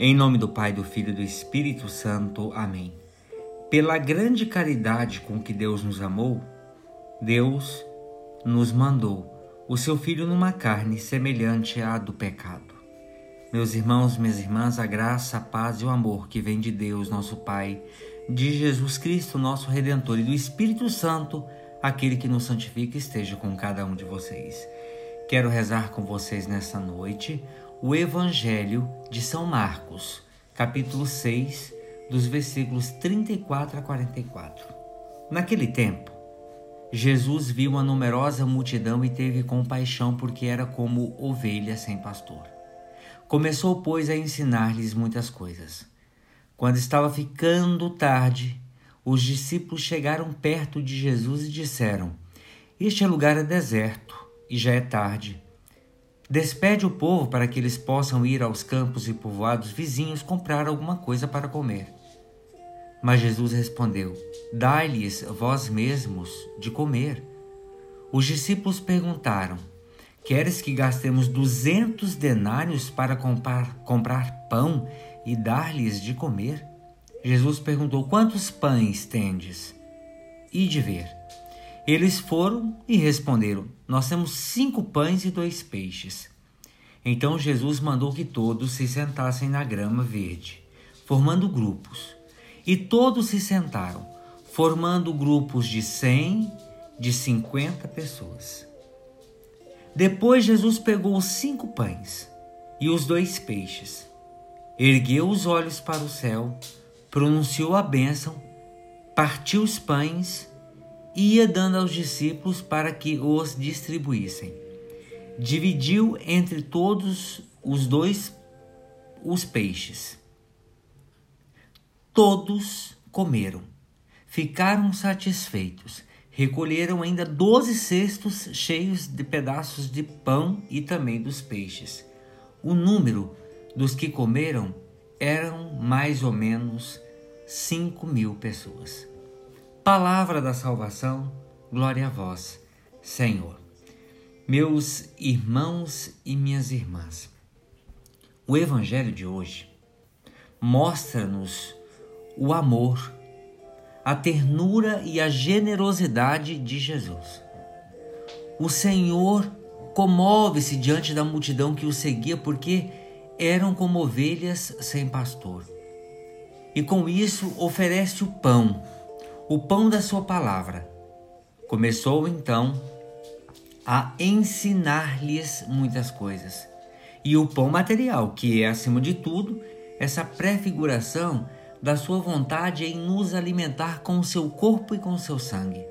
Em nome do Pai, do Filho e do Espírito Santo. Amém. Pela grande caridade com que Deus nos amou, Deus nos mandou o seu Filho numa carne semelhante à do pecado. Meus irmãos, minhas irmãs, a graça, a paz e o amor que vem de Deus, nosso Pai, de Jesus Cristo, nosso Redentor, e do Espírito Santo, aquele que nos santifica, esteja com cada um de vocês. Quero rezar com vocês nessa noite o Evangelho de São Marcos, capítulo 6, dos versículos 34 a 44. Naquele tempo, Jesus viu uma numerosa multidão e teve compaixão porque era como ovelha sem pastor. Começou, pois, a ensinar-lhes muitas coisas. Quando estava ficando tarde, os discípulos chegaram perto de Jesus e disseram: Este lugar é deserto e já é tarde. Despede o povo para que eles possam ir aos campos e povoados vizinhos comprar alguma coisa para comer. Mas Jesus respondeu: Dai-lhes vós mesmos de comer. Os discípulos perguntaram: Queres que gastemos duzentos denários para comprar, comprar pão e dar-lhes de comer? Jesus perguntou: Quantos pães tendes? E de ver. Eles foram e responderam: Nós temos cinco pães e dois peixes. Então Jesus mandou que todos se sentassem na grama verde, formando grupos. E todos se sentaram, formando grupos de cem, de cinquenta pessoas. Depois Jesus pegou os cinco pães e os dois peixes, ergueu os olhos para o céu, pronunciou a bênção, partiu os pães ia dando aos discípulos para que os distribuíssem. Dividiu entre todos os dois os peixes. Todos comeram, ficaram satisfeitos. Recolheram ainda doze cestos cheios de pedaços de pão e também dos peixes. O número dos que comeram eram mais ou menos cinco mil pessoas. Palavra da salvação, glória a vós, Senhor. Meus irmãos e minhas irmãs, o Evangelho de hoje mostra-nos o amor, a ternura e a generosidade de Jesus. O Senhor comove-se diante da multidão que o seguia porque eram como ovelhas sem pastor. E com isso oferece o pão o pão da sua palavra. Começou então a ensinar-lhes muitas coisas. E o pão material, que é acima de tudo essa prefiguração da sua vontade em nos alimentar com o seu corpo e com o seu sangue.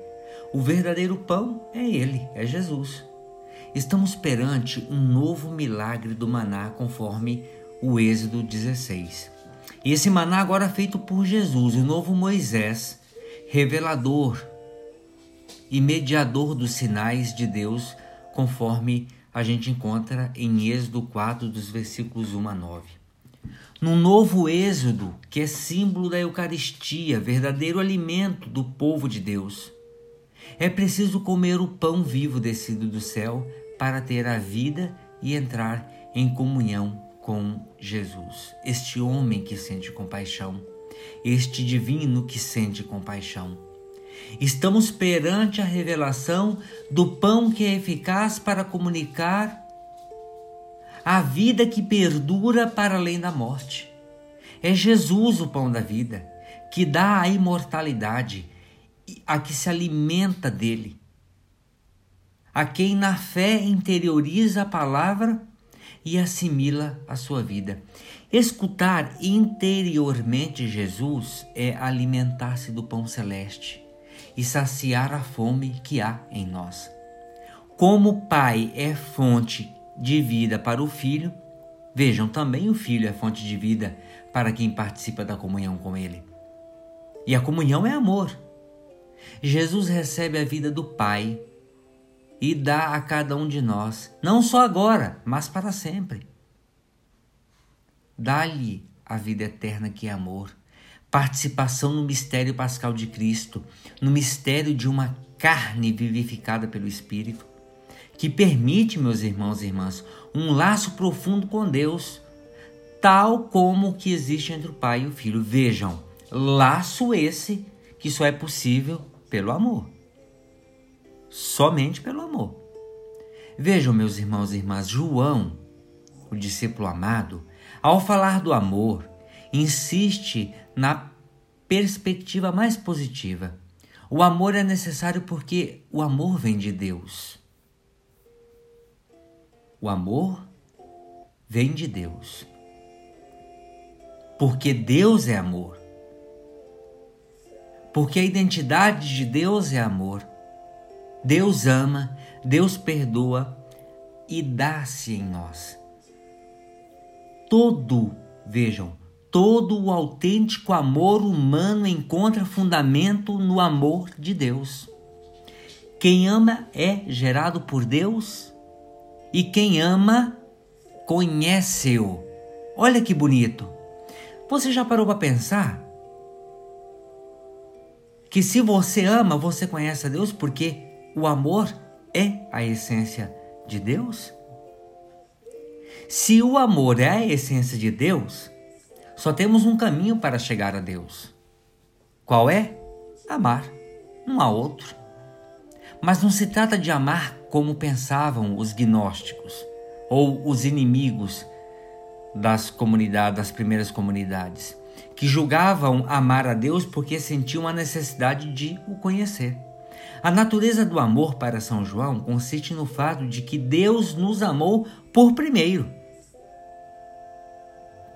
O verdadeiro pão é ele, é Jesus. Estamos perante um novo milagre do maná, conforme o Êxodo 16. E esse maná agora feito por Jesus, o novo Moisés, revelador e mediador dos sinais de Deus, conforme a gente encontra em Êxodo 4, dos versículos 1 a 9. No novo Êxodo, que é símbolo da Eucaristia, verdadeiro alimento do povo de Deus, é preciso comer o pão vivo descido do céu para ter a vida e entrar em comunhão com Jesus, este homem que sente compaixão este divino que sente compaixão. Estamos perante a revelação do pão que é eficaz para comunicar a vida que perdura para além da morte. É Jesus o pão da vida, que dá a imortalidade, a que se alimenta dele. A quem na fé interioriza a palavra e assimila a sua vida. Escutar interiormente Jesus é alimentar-se do pão celeste e saciar a fome que há em nós. Como o Pai é fonte de vida para o Filho, vejam também o Filho é fonte de vida para quem participa da comunhão com Ele. E a comunhão é amor. Jesus recebe a vida do Pai e dá a cada um de nós, não só agora, mas para sempre. Dá-lhe a vida eterna que é amor, participação no mistério pascal de Cristo, no mistério de uma carne vivificada pelo Espírito, que permite, meus irmãos e irmãs, um laço profundo com Deus, tal como o que existe entre o pai e o filho. Vejam, laço esse que só é possível pelo amor. Somente pelo amor. Vejam, meus irmãos e irmãs, João, o discípulo amado, ao falar do amor, insiste na perspectiva mais positiva. O amor é necessário porque o amor vem de Deus. O amor vem de Deus. Porque Deus é amor. Porque a identidade de Deus é amor. Deus ama, Deus perdoa e dá-se em nós. Todo, vejam, todo o autêntico amor humano encontra fundamento no amor de Deus. Quem ama é gerado por Deus e quem ama conhece-o. Olha que bonito. Você já parou para pensar que se você ama, você conhece a Deus porque o amor é a essência de Deus? Se o amor é a essência de Deus, só temos um caminho para chegar a Deus. Qual é? Amar. Não há outro. Mas não se trata de amar como pensavam os gnósticos ou os inimigos das comunidades, das primeiras comunidades, que julgavam amar a Deus porque sentiam a necessidade de o conhecer. A natureza do amor para São João consiste no fato de que Deus nos amou por primeiro,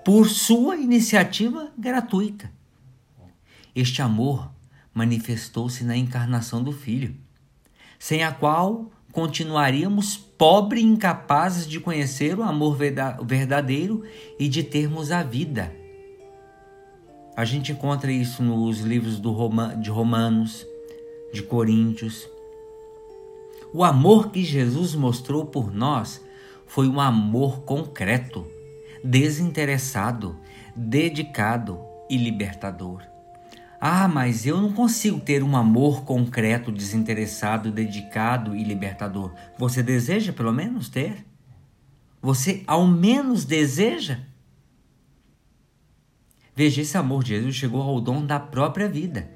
por sua iniciativa gratuita. Este amor manifestou-se na encarnação do Filho, sem a qual continuaríamos pobres e incapazes de conhecer o amor verdadeiro e de termos a vida. A gente encontra isso nos livros de Romanos, de Coríntios. O amor que Jesus mostrou por nós foi um amor concreto, desinteressado, dedicado e libertador. Ah, mas eu não consigo ter um amor concreto, desinteressado, dedicado e libertador. Você deseja pelo menos ter? Você ao menos deseja? Veja, esse amor de Jesus chegou ao dom da própria vida.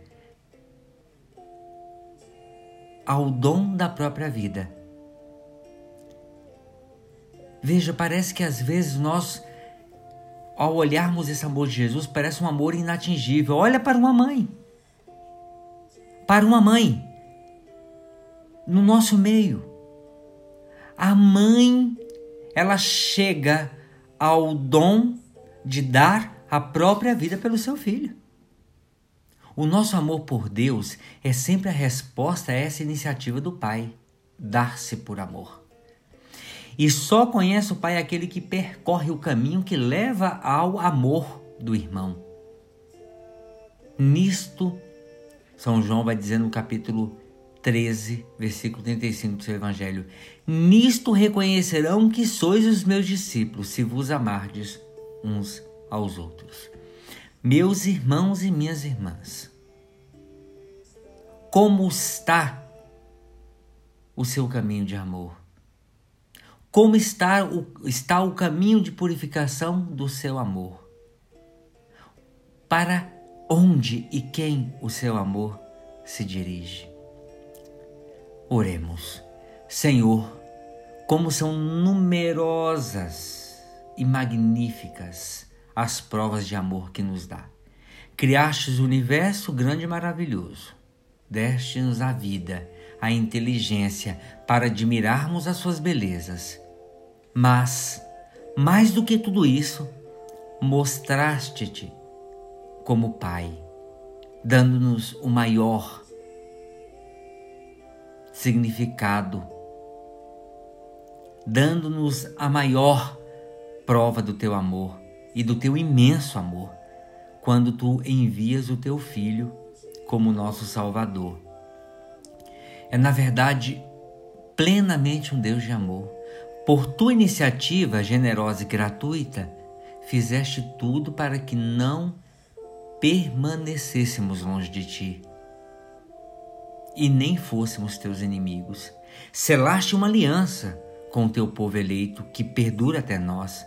Ao dom da própria vida. Veja, parece que às vezes nós ao olharmos esse amor de Jesus, parece um amor inatingível. Olha para uma mãe. Para uma mãe. No nosso meio. A mãe, ela chega ao dom de dar a própria vida pelo seu filho. O nosso amor por Deus é sempre a resposta a essa iniciativa do Pai, dar-se por amor. E só conhece o Pai aquele que percorre o caminho que leva ao amor do irmão. Nisto, São João vai dizer no capítulo 13, versículo 35 do seu Evangelho: Nisto reconhecerão que sois os meus discípulos, se vos amardes uns aos outros. Meus irmãos e minhas irmãs, como está o seu caminho de amor? Como está o, está o caminho de purificação do seu amor? Para onde e quem o seu amor se dirige? Oremos. Senhor, como são numerosas e magníficas as provas de amor que nos dá. Criastes o universo grande e maravilhoso, deste-nos a vida, a inteligência para admirarmos as suas belezas. Mas, mais do que tudo isso, mostraste-te como Pai, dando-nos o maior significado, dando-nos a maior prova do teu amor e do teu imenso amor, quando tu envias o teu Filho como nosso Salvador. É, na verdade, plenamente um Deus de amor por tua iniciativa generosa e gratuita, fizeste tudo para que não permanecêssemos longe de ti e nem fôssemos teus inimigos. Selaste uma aliança com o teu povo eleito que perdura até nós.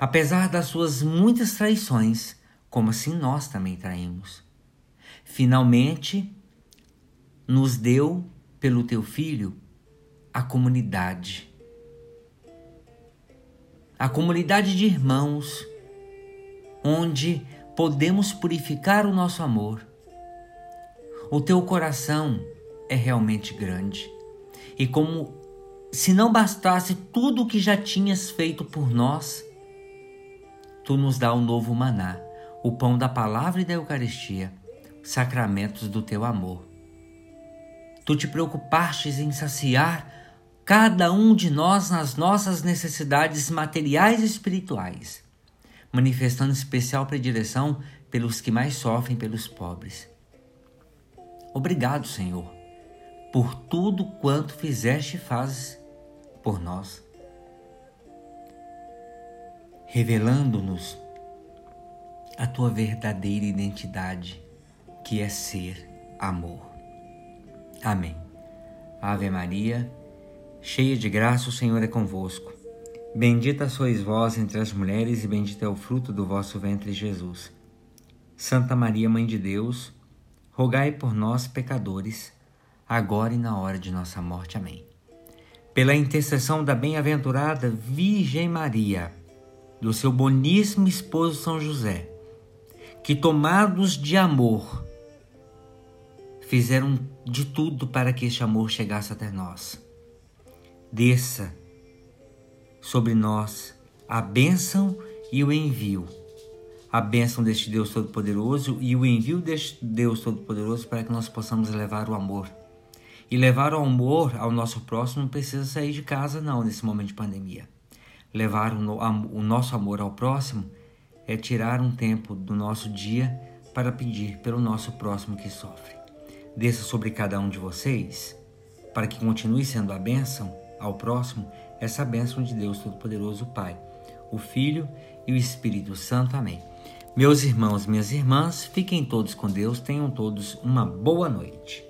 Apesar das suas muitas traições, como assim nós também traímos. Finalmente, nos deu, pelo teu filho, a comunidade. A comunidade de irmãos, onde podemos purificar o nosso amor. O teu coração é realmente grande. E como se não bastasse tudo o que já tinhas feito por nós, tu nos dá o um novo maná, o pão da palavra e da Eucaristia, sacramentos do teu amor. Tu te preocupastes em saciar cada um de nós nas nossas necessidades materiais e espirituais, manifestando especial predileção pelos que mais sofrem, pelos pobres. Obrigado, Senhor, por tudo quanto fizeste e fazes por nós, revelando-nos a tua verdadeira identidade, que é ser amor. Amém. Ave Maria, cheia de graça, o Senhor é convosco. Bendita sois vós entre as mulheres, e bendito é o fruto do vosso ventre, Jesus. Santa Maria, Mãe de Deus, rogai por nós, pecadores, agora e na hora de nossa morte. Amém pela intercessão da bem-aventurada Virgem Maria, do seu boníssimo esposo São José, que tomados de amor, fizeram de tudo para que este amor chegasse até nós. Desça sobre nós a bênção e o envio. A bênção deste Deus Todo-Poderoso e o envio deste Deus Todo-Poderoso para que nós possamos levar o amor e levar o amor ao nosso próximo não precisa sair de casa, não, nesse momento de pandemia. Levar o, nosso amor ao próximo é tirar um tempo do nosso dia para pedir pelo nosso próximo que sofre. Desça sobre cada um de vocês, para que continue sendo a bênção ao próximo, essa bênção de Deus Todo-Poderoso, Pai, o Filho e o Espírito Santo. Amém. Meus irmãos, minhas irmãs, fiquem todos com Deus, tenham todos uma boa noite.